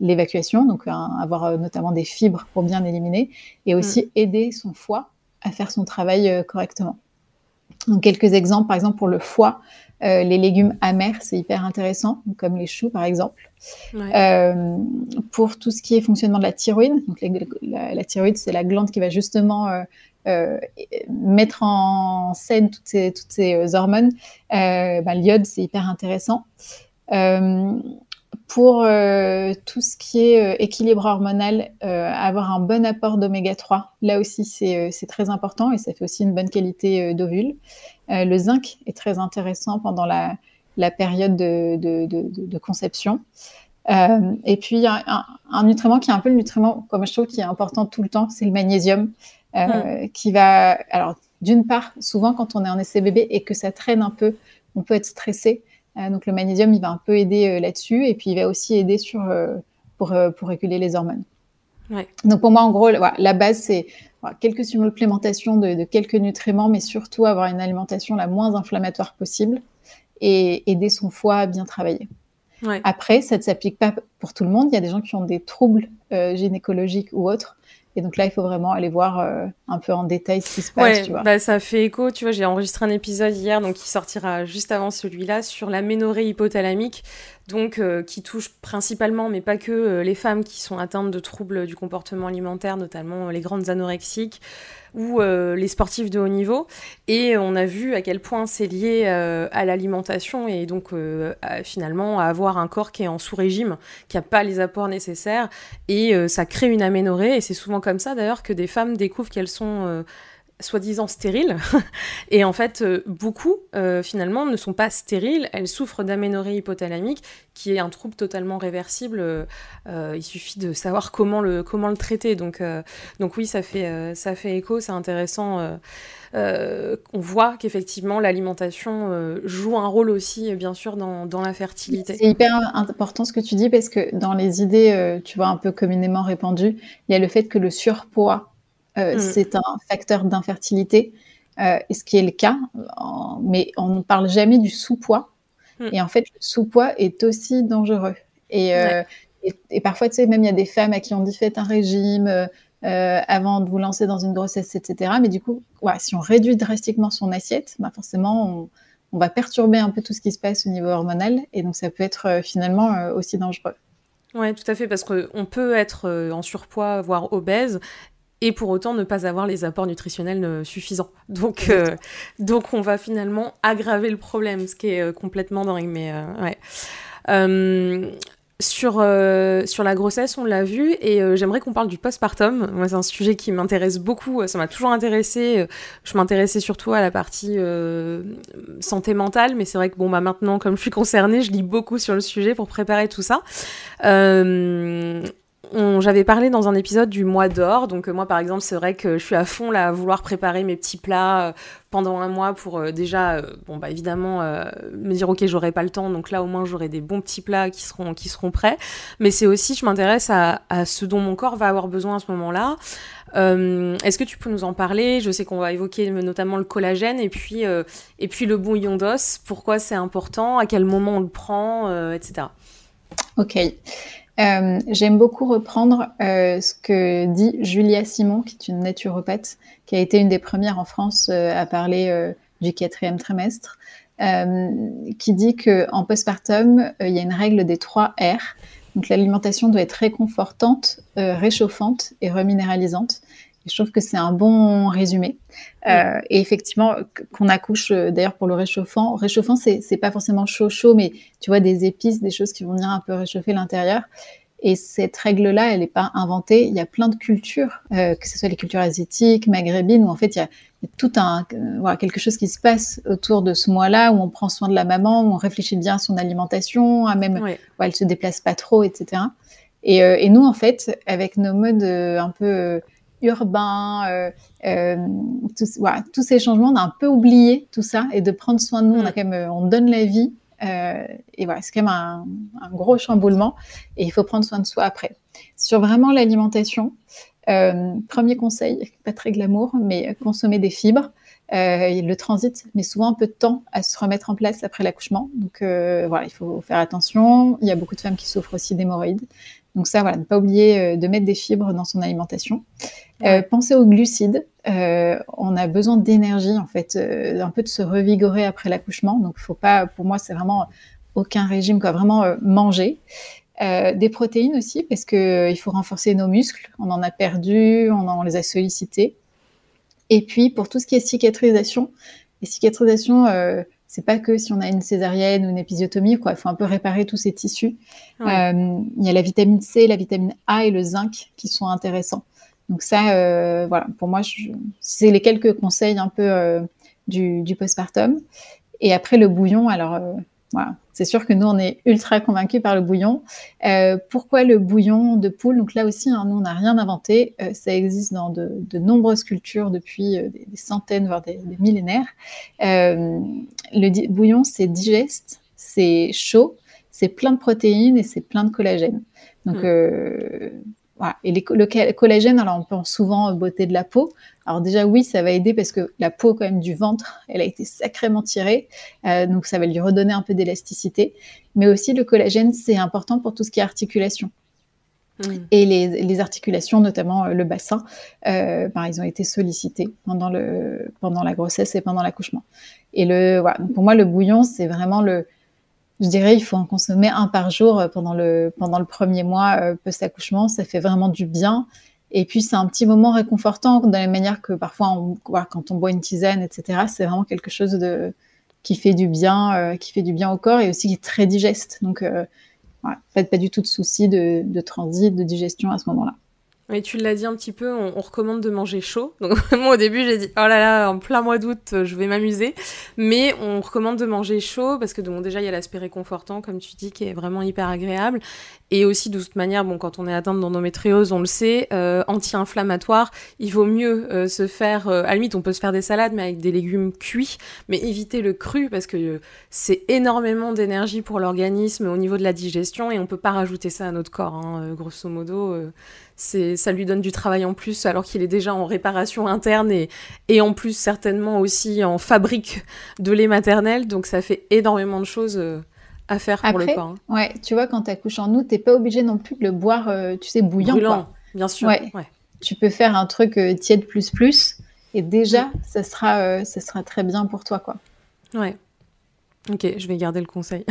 l'évacuation, donc avoir notamment des fibres pour bien éliminer, et aussi mm. aider son foie à faire son travail correctement. Donc, quelques exemples, par exemple pour le foie, euh, les légumes amers, c'est hyper intéressant, comme les choux par exemple. Euh, pour tout ce qui est fonctionnement de la thyroïde, donc la, thyroïde, c'est la glande qui va justement euh, mettre en scène toutes ces, toutes ces hormones. Ben, l'iode, c'est hyper intéressant. Pour euh, tout ce qui est euh, équilibre hormonal, euh, avoir un bon apport d'oméga 3, là aussi c'est très important et ça fait aussi une bonne qualité d'ovule. le zinc est très intéressant pendant la, la période de, de, de, conception. et puis a un, un, nutriment qui est un peu le nutriment, comme je trouve, qui est important tout le temps, c'est le magnésium, mm. qui va, alors d'une part, souvent quand on est en essai bébé et que ça traîne un peu, on peut être stressé. Euh, donc le magnésium, il va un peu aider euh, là-dessus et puis il va aussi aider sur, euh, pour, pour réguler les hormones. Donc pour moi, en gros, la base, c'est quelques supplémentations de, de, quelques nutriments, mais surtout avoir une alimentation la moins inflammatoire possible et aider son foie à bien travailler. Après, ça ne s'applique pas pour tout le monde. Il y a des gens qui ont des troubles gynécologiques ou autres. Et donc là, il faut vraiment aller voir euh, un peu en détail ce qui se passe, tu vois. Bah, ça fait écho, tu vois, j'ai enregistré un épisode hier, donc qui sortira juste avant celui-là, sur la ménorrhée hypothalamique, donc euh, qui touche principalement, mais pas que, euh, les femmes qui sont atteintes de troubles du comportement alimentaire, notamment les grandes anorexiques, ou euh, les sportifs de haut niveau. Et on a vu à quel point c'est lié euh, à l'alimentation et donc euh, finalement à avoir un corps qui est en sous-régime, qui n'a pas les apports nécessaires. Et ça crée une aménorrhée. Et c'est souvent comme ça d'ailleurs que des femmes découvrent qu'elles sont soi-disant stériles. et en fait, euh, beaucoup, euh, finalement, ne sont pas stériles. Elles souffrent d'aménorrhée hypothalamique, qui est un trouble totalement réversible. Euh, il suffit de savoir comment le, comment le traiter. Donc, donc oui, ça fait, ça fait écho, c'est intéressant. on voit qu'effectivement, l'alimentation joue un rôle aussi, bien sûr, dans, dans la fertilité. C'est hyper important ce que tu dis, parce que dans les idées, tu vois, un peu communément répandues, il y a le fait que le surpoids euh, mm. c'est un facteur d'infertilité, euh, et ce qui est le cas, mais on ne parle jamais du sous-poids. Mm. Et en fait, le sous-poids est aussi dangereux. Et, euh, et, parfois, tu sais, même il y a des femmes à qui on dit faites un régime avant de vous lancer dans une grossesse, etc. Mais du coup, si on réduit drastiquement son assiette, bah forcément, on, on, va perturber un peu tout ce qui se passe au niveau hormonal. Et donc, ça peut être finalement aussi dangereux. Oui, tout à fait, parce qu'on peut être en surpoids, voire obèse, et pour autant ne pas avoir les apports nutritionnels suffisants. Donc, donc on va finalement aggraver le problème, ce qui est complètement dingue. Mais ouais. Sur, euh, sur la grossesse, on l'a vu, et euh, j'aimerais qu'on parle du postpartum. Moi, c'est un sujet qui m'intéresse beaucoup, ça m'a toujours intéressé. Je m'intéressais surtout à la partie euh, santé mentale, mais c'est vrai que bon, bah, maintenant, comme je suis concernée, je lis beaucoup sur le sujet pour préparer tout ça j'avais parlé dans un épisode du mois d'or. Donc, euh, moi, par exemple, c'est vrai que je suis à fond là à vouloir préparer mes petits plats euh, pendant un mois pour euh, déjà, bon, bah évidemment, me dire, ok, j'aurai pas le temps. Donc là, au moins, j'aurai des bons petits plats qui seront, qui seront prêts. Mais c'est aussi, je m'intéresse à, à, ce dont mon corps va avoir besoin à ce moment-là. Est-ce que tu peux nous en parler? Je sais qu'on va évoquer notamment le collagène et puis, et puis le bouillon d'os. Pourquoi c'est important? À quel moment on le prend? Etc. Ok. Euh, j'aime beaucoup reprendre euh, ce que dit Julia Simon, qui est une naturopathe, qui a été une des premières en France euh, à parler du quatrième trimestre, qui dit que en postpartum, il y a une règle des trois R. Donc l'alimentation doit être réconfortante, réchauffante et reminéralisante je trouve que c'est un bon résumé. Euh, et effectivement, qu'on accouche, euh, d'ailleurs pour le réchauffant, réchauffant, c'est, pas forcément chaud chaud, mais tu vois des épices, des choses qui vont venir un peu réchauffer l'intérieur. Et cette règle-là, elle n'est pas inventée. Il y a plein de cultures, euh, que ce soit les cultures asiatiques, maghrébines, où en fait il y a, tout un voilà, quelque chose qui se passe autour de ce mois-là, où on prend soin de la maman, où on réfléchit bien à son alimentation, à même où elle se déplace pas trop, etc. Et, et nous, en fait, avec nos modes un peu urbain, euh, euh, tous ces changements, on a un peu oublié tout ça et de prendre soin de nous. On, a mm. quand même, euh, on donne la vie. et voilà, c'est quand même un, gros chamboulement et il faut prendre soin de soi après. Sur vraiment l'alimentation, premier conseil, pas très glamour, mais consommer des fibres. le transit met souvent un peu de temps à se remettre en place après l'accouchement. Donc voilà, il faut faire attention. Il y a beaucoup de femmes qui souffrent aussi d'hémorroïdes. Donc ça, voilà, ne pas oublier euh, de mettre des fibres dans son alimentation. Euh, pensez aux glucides. Euh, on a besoin d'énergie, en fait, un peu de se revigorer après l'accouchement. Donc, faut pas, pour moi, c'est vraiment aucun régime, quoi, vraiment manger. des protéines aussi, parce que il faut renforcer nos muscles. On en a perdu, on, on les a sollicités. Et puis, pour tout ce qui est cicatrisation, les cicatrisations, c'est pas que si on a une césarienne ou une épisiotomie, quoi. Il faut un peu réparer tous ces tissus. Euh, il y a la vitamine C, la vitamine A et le zinc qui sont intéressants. Donc ça, euh, voilà, pour moi, c'est les quelques conseils un peu euh, du, du, postpartum. Et après le bouillon, alors voilà, c'est sûr que nous, on est ultra convaincus par le bouillon. Euh, pourquoi le bouillon de poule? Donc là aussi, hein, nous, on n'a rien inventé. Euh, ça existe dans de, nombreuses cultures depuis euh, des, centaines, voire des, millénaires. le bouillon, c'est digeste, c'est chaud, c'est plein de protéines et c'est plein de collagène. Donc, mmh. Et le collagène, alors on pense souvent beauté de la peau. Alors déjà oui, ça va aider parce que la peau quand même du ventre, elle a été sacrément tirée, euh, donc ça va lui redonner un peu d'élasticité. Mais aussi le collagène, c'est important pour tout ce qui est articulation. Mmh. Et les, articulations, notamment euh, le bassin, euh, ben, ils ont été sollicités pendant, le, pendant la grossesse et pendant l'accouchement. Et le, voilà, pour moi, le bouillon, c'est vraiment le, je dirais, il faut en consommer un par jour euh, pendant le, pendant le premier mois euh, post-accouchement. Ça fait vraiment du bien. Et puis, c'est un petit moment réconfortant, de la manière que parfois, on, quand on boit une tisane, etc., c'est vraiment quelque chose de, qui fait du bien, euh, qui fait du bien au corps et aussi qui est très digeste. Donc, euh, pas, pas du tout de soucis de, de transit, de digestion à ce moment-là. Oui, tu l'as dit un petit peu, on, recommande de manger chaud. Donc moi au début j'ai dit oh là là, en plein mois d'août, euh, je vais m'amuser. Mais on recommande de manger chaud parce que déjà il y a l'aspect réconfortant comme tu dis qui est vraiment hyper agréable. Et aussi de toute manière, bon quand on est atteint d'endométriose, on le sait, euh, anti-inflammatoire, il vaut mieux euh, se faire, à la limite on peut se faire des salades mais avec des légumes cuits, mais éviter le cru parce que c'est énormément d'énergie pour l'organisme au niveau de la digestion et on peut pas rajouter ça à notre corps, hein, grosso modo ça lui donne du travail en plus alors qu'il est déjà en réparation interne et, et en plus certainement aussi en fabrique de lait maternel donc ça fait énormément de choses euh, à faire pour le corps. Hein. Ouais, tu vois quand tu accouches en août, t'es pas obligé non plus de le boire euh, tu sais bouillant Brûlant, bien sûr. Ouais. Tu peux faire un truc euh, tiède plus plus et déjà ça sera ça sera très bien pour toi quoi. Ouais. OK, je vais garder le conseil.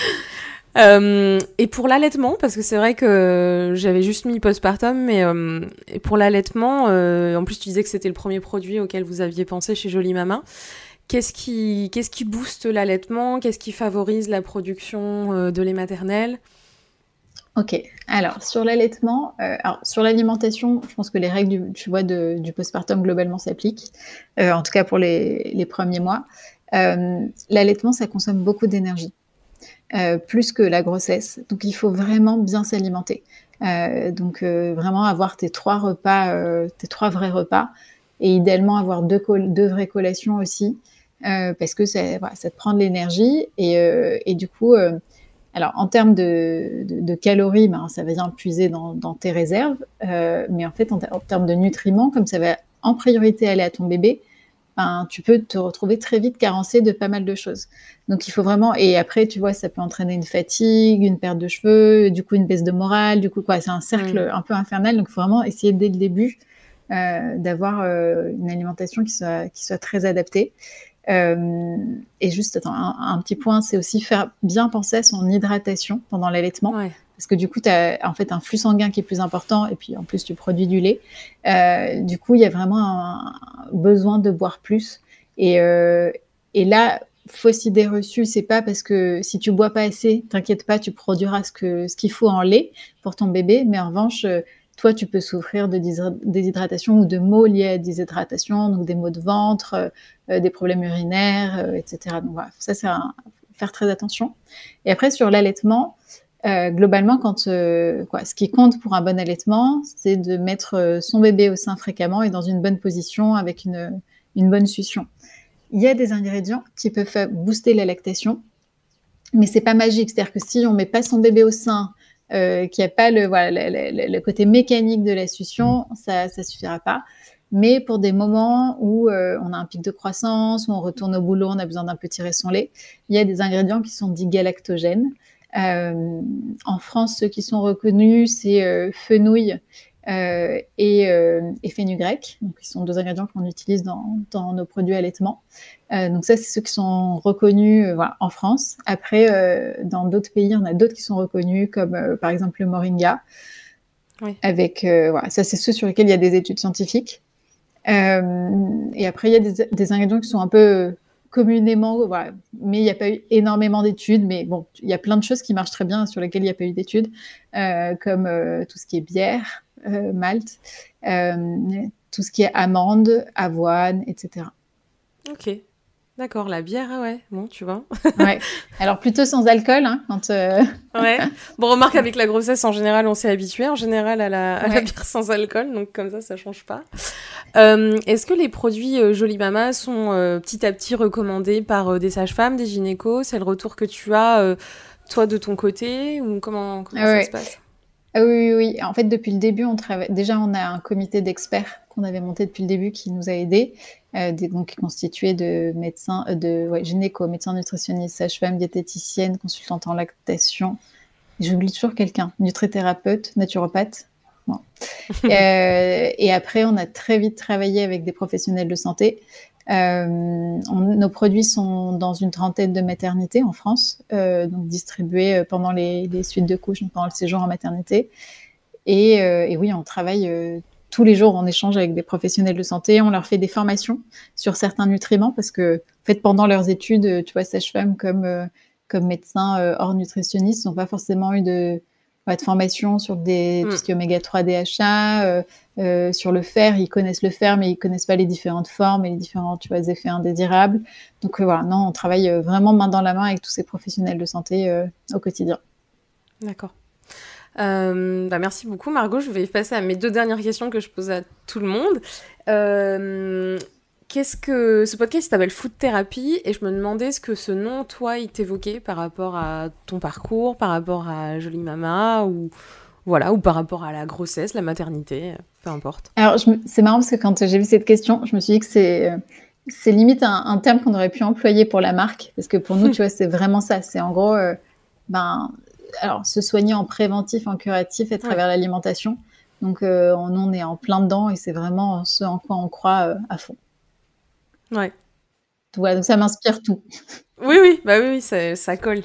Euh, et pour l'allaitement, parce que c'est vrai que j'avais juste mis postpartum, mais euh, pour l'allaitement, euh, en plus tu disais que c'était le premier produit auquel vous aviez pensé chez Jolie Mama. Qu'est-ce qui, qu'est-ce qui booste l'allaitement? Qu'est-ce qui favorise la production de lait maternel? Ok, alors sur l'allaitement, sur l'alimentation, je pense que les règles du, tu vois, de, du postpartum globalement s'appliquent, en tout cas pour les premiers mois. l'allaitement, ça consomme beaucoup d'énergie. Euh, plus que la grossesse. Donc il faut vraiment bien s'alimenter. Euh, donc euh, vraiment avoir tes trois repas, tes trois vrais repas, et idéalement avoir deux, vraies collations aussi, parce que ça, te prend de l'énergie et, du coup. alors, en termes de, calories, ben, ça va bien puiser dans, tes réserves. mais en fait, en, termes de nutriments, comme ça va en priorité aller à ton bébé, ben, tu peux te retrouver très vite carencé de pas mal de choses. Donc il faut vraiment et après tu vois ça peut entraîner une fatigue, une perte de cheveux, du coup une baisse de morale, du coup quoi c'est un cercle un peu infernal donc il faut vraiment essayer dès le début euh, d'avoir euh, une alimentation qui soit qui soit très adaptée. Euh, et juste attends, un, petit point, c'est aussi faire bien penser à son hydratation pendant l'allaitement. Parce que du coup, tu as en fait un flux sanguin qui est plus important et puis en plus, tu produis du lait. Euh, du coup, il y a vraiment un, besoin de boire plus. Et, euh, et là, fausse idée reçue, c'est pas parce que si tu bois pas assez, t'inquiète pas, tu produiras ce qu'il faut en lait pour ton bébé. Mais en revanche, euh, toi, tu peux souffrir de déshydratation ou de maux liés à déshydratation, donc des maux de ventre, euh, des problèmes urinaires, etc. Donc voilà, ça, c'est faire très attention. Et après, sur l'allaitement, euh, globalement, euh, ce qui compte pour un bon allaitement, c'est de mettre euh, son bébé au sein fréquemment et dans une bonne position avec une, bonne succion. Il y a des ingrédients qui peuvent booster la lactation, mais c'est pas magique. C'est-à-dire que si on met pas son bébé au sein, qu'il n'y a pas le, côté mécanique de la succion, ça ne suffira pas. Mais pour des moments où on a un pic de croissance, où on retourne au boulot, on a besoin d'un son lait, il y a des ingrédients qui sont dits galactogènes. Euh, en France, ceux qui sont reconnus, c'est euh, fenouil euh, et, et fenugrec. Donc, ils sont deux ingrédients qu'on utilise dans, dans, nos produits allaitement. donc ça, c'est ceux qui sont reconnus voilà, en France. Après, dans d'autres pays, on a d'autres qui sont reconnus, comme par exemple le moringa. Oui. Avec, voilà, ça, c'est ceux sur lesquels il y a des études scientifiques. et après, il y a des, des, ingrédients qui sont un peu communément, voilà. mais il n'y a pas eu énormément d'études. Mais bon, il y a plein de choses qui marchent très bien sur lesquelles il n'y a pas eu d'études, euh, comme euh, tout ce qui est bière, euh, malt, tout ce qui est amande, avoine, etc. Ok. D'accord, la bière, ah ouais, bon, tu vois. ouais. Alors plutôt sans alcool, hein, quand. Euh, ouais. Bon, remarque avec la grossesse, en général, on s'est habitué en général à, la, bière sans alcool, donc comme ça, ça change pas. Euh, est-ce que les produits euh, Jolie Mama sont petit à petit recommandés par des sages-femmes, des gynécos? C'est le retour que tu as toi de ton côté? Ou comment, comment ça se passe? Ah oui, oui, oui. En fait, depuis le début, on travaille. Déjà, on a un comité d'experts qu'on avait monté depuis le début qui nous a aidés, euh, donc constitué de médecins, euh, de ouais, gynéco, médecins nutritionnistes, sage-femme, diététicienne, consultante en lactation. J'oublie toujours quelqu'un, nutrithérapeute, naturopathe. Bon. euh, et après, on a très vite travaillé avec des professionnels de santé euh, nos produits sont dans une trentaine de maternités en France, donc distribués pendant les, les, suites de couches, donc pendant le séjour en maternité. Et, et oui, on travaille tous les jours en échange avec des professionnels de santé. On leur fait des formations sur certains nutriments parce que, en fait, pendant leurs études, tu vois, sage-femme comme, comme médecin hors nutritionniste n'ont pas forcément eu de, de formation sur des, tout mm. ce qui est oméga 3 DHA, euh, euh, sur le fer. Ils connaissent le fer, mais ils connaissent pas les différentes formes et les différents tu vois, effets indésirables. Donc euh, voilà, non, on travaille euh, vraiment main dans la main avec tous ces professionnels de santé euh, au quotidien. D'accord. Euh, bah merci beaucoup Margot. Je vais passer à mes deux dernières questions que je pose à tout le monde. Euh, Qu'est-ce que ce podcast s'appelle Food Therapy et je me demandais ce que ce nom toi il t'évoquait par rapport à ton parcours, par rapport à Jolie Mama ou voilà ou par rapport à la grossesse, la maternité, peu importe. Alors c'est marrant parce que quand j'ai vu cette question, je me suis dit que c'est c'est limite un, un terme qu'on aurait pu employer pour la marque parce que pour nous tu vois c'est vraiment ça, c'est en gros euh, ben alors se soigner en préventif, en curatif à travers ouais. l'alimentation. Donc euh, on, on est en plein dedans et c'est vraiment ce en quoi on croit euh, à fond. Ouais. Donc ça m'inspire tout. Oui, oui, bah oui, oui ça, ça colle.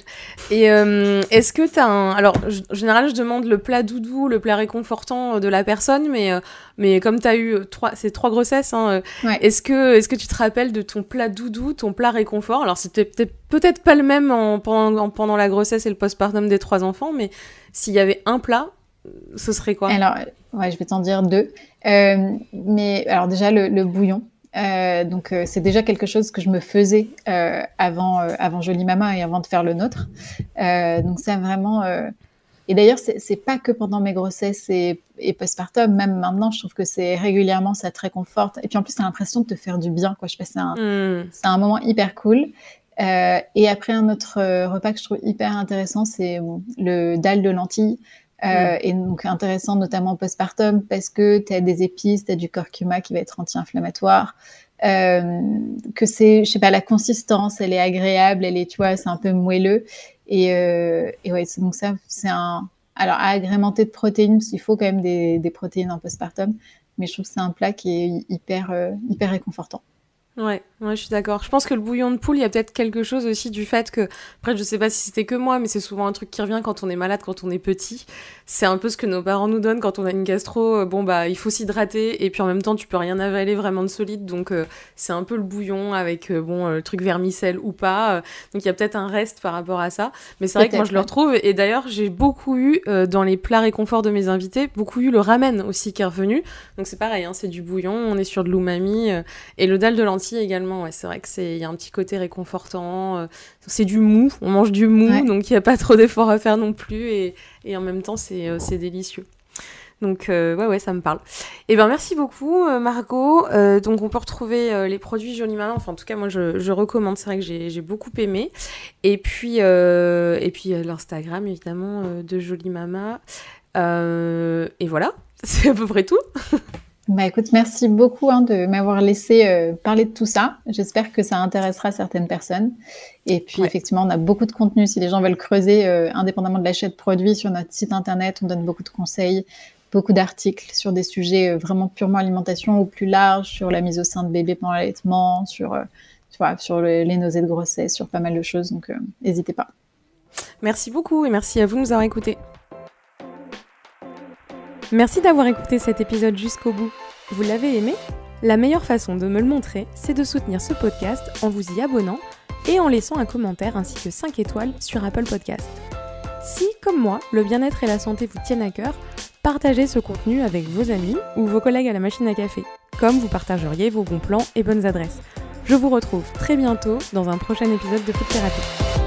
Et euh, est-ce que tu as un... Alors, en général, je demande le plat doudou, le plat réconfortant de la personne, mais, euh, mais comme tu as eu trois, ces trois grossesses, hein, euh, est-ce que, est que tu te rappelles de ton plat doudou, ton plat réconfort? Alors, c'était peut-être pas le même en, pendant, pendant la grossesse et le postpartum des trois enfants, mais s'il y avait un plat, ce serait quoi? Alors, ouais, je vais t'en dire deux. mais alors déjà, le bouillon. Euh, donc euh, c'est déjà quelque chose que je me faisais euh, avant avant Jolie Mama et avant de faire le nôtre. donc c'est vraiment et d'ailleurs c'est pas que pendant mes grossesses et, et postpartum, même maintenant je trouve que c'est régulièrement ça te réconforte et puis en plus t'as l'impression de te faire du bien quoi. Je c'est un hmm. c'est un moment hyper cool. et après un autre repas que je trouve hyper intéressant c'est le dalle de lentilles. Euh, et donc intéressant notamment postpartum parce que tu as des épices, tu as du curcuma qui va être anti-inflammatoire, euh, que c'est, je sais pas, la consistance, elle est agréable, elle est, tu vois, c'est un peu moelleux. Et, euh, et ouais, donc ça, c'est un... Alors, à agrémenter de protéines, parce qu'il faut quand même des, des protéines en postpartum, mais je trouve que c'est un plat qui est hyper, euh, hyper réconfortant. Ouais, ouais, je suis d'accord. Je pense que le bouillon de poule, il y a peut-être quelque chose aussi du fait que, après, je sais pas si c'était que moi, mais c'est souvent un truc qui revient quand on est malade, quand on est petit. C'est un peu ce que nos parents nous donnent quand on a une gastro. Euh, bon, bah, il faut s'hydrater, et puis en même temps, tu peux rien avaler vraiment de solide, donc euh, c'est un peu le bouillon avec, euh, bon, le truc vermicelle ou pas. donc il y a peut-être un reste par rapport à ça. Mais c'est vrai que moi, je le retrouve, et d'ailleurs, j'ai beaucoup eu, dans les plats réconforts de mes invités, beaucoup eu le ramen aussi qui est revenu. Donc c'est pareil, hein, c'est du bouillon, on est sur de l'umami, et le dalle de lentilles également. Ouais, c'est vrai que c'est y a un petit côté réconfortant. Euh, c'est du mou, on mange du mou, donc il n'y a pas trop d'efforts à faire non plus, et, et en même temps c'est euh, délicieux. Donc euh, ouais ouais ça me parle. Et eh ben merci beaucoup Margot. donc on peut retrouver les produits Jolie Maman. Enfin en tout cas moi je, je recommande. C'est vrai que j'ai beaucoup aimé. Et puis et puis l'Instagram évidemment de Jolie Mama. et voilà c'est à peu près tout. Bah écoute, merci beaucoup hein, de m'avoir laissé euh, parler de tout ça. J'espère que ça intéressera certaines personnes. Et puis effectivement, on a beaucoup de contenu si les gens veulent creuser, euh, indépendamment de l'achat de produits sur notre site internet. On donne beaucoup de conseils, beaucoup d'articles sur des sujets euh, vraiment purement alimentation ou plus larges, sur la mise au sein de bébé pendant l'allaitement, sur, tu vois, sur les nausées de grossesse, sur pas mal de choses. Donc n'hésitez pas. Merci beaucoup et merci à vous de nous avoir écoutés. Merci d'avoir écouté cet épisode jusqu'au bout. Vous l'avez aimé? La meilleure façon de me le montrer, c'est de soutenir ce podcast en vous y abonnant et en laissant un commentaire ainsi que 5 étoiles sur Apple Podcast. Si, comme moi, le bien-être et la santé vous tiennent à cœur, partagez ce contenu avec vos amis ou vos collègues à la machine à café, comme vous partageriez vos bons plans et bonnes adresses. Je vous retrouve très bientôt dans un prochain épisode de Food Therapy.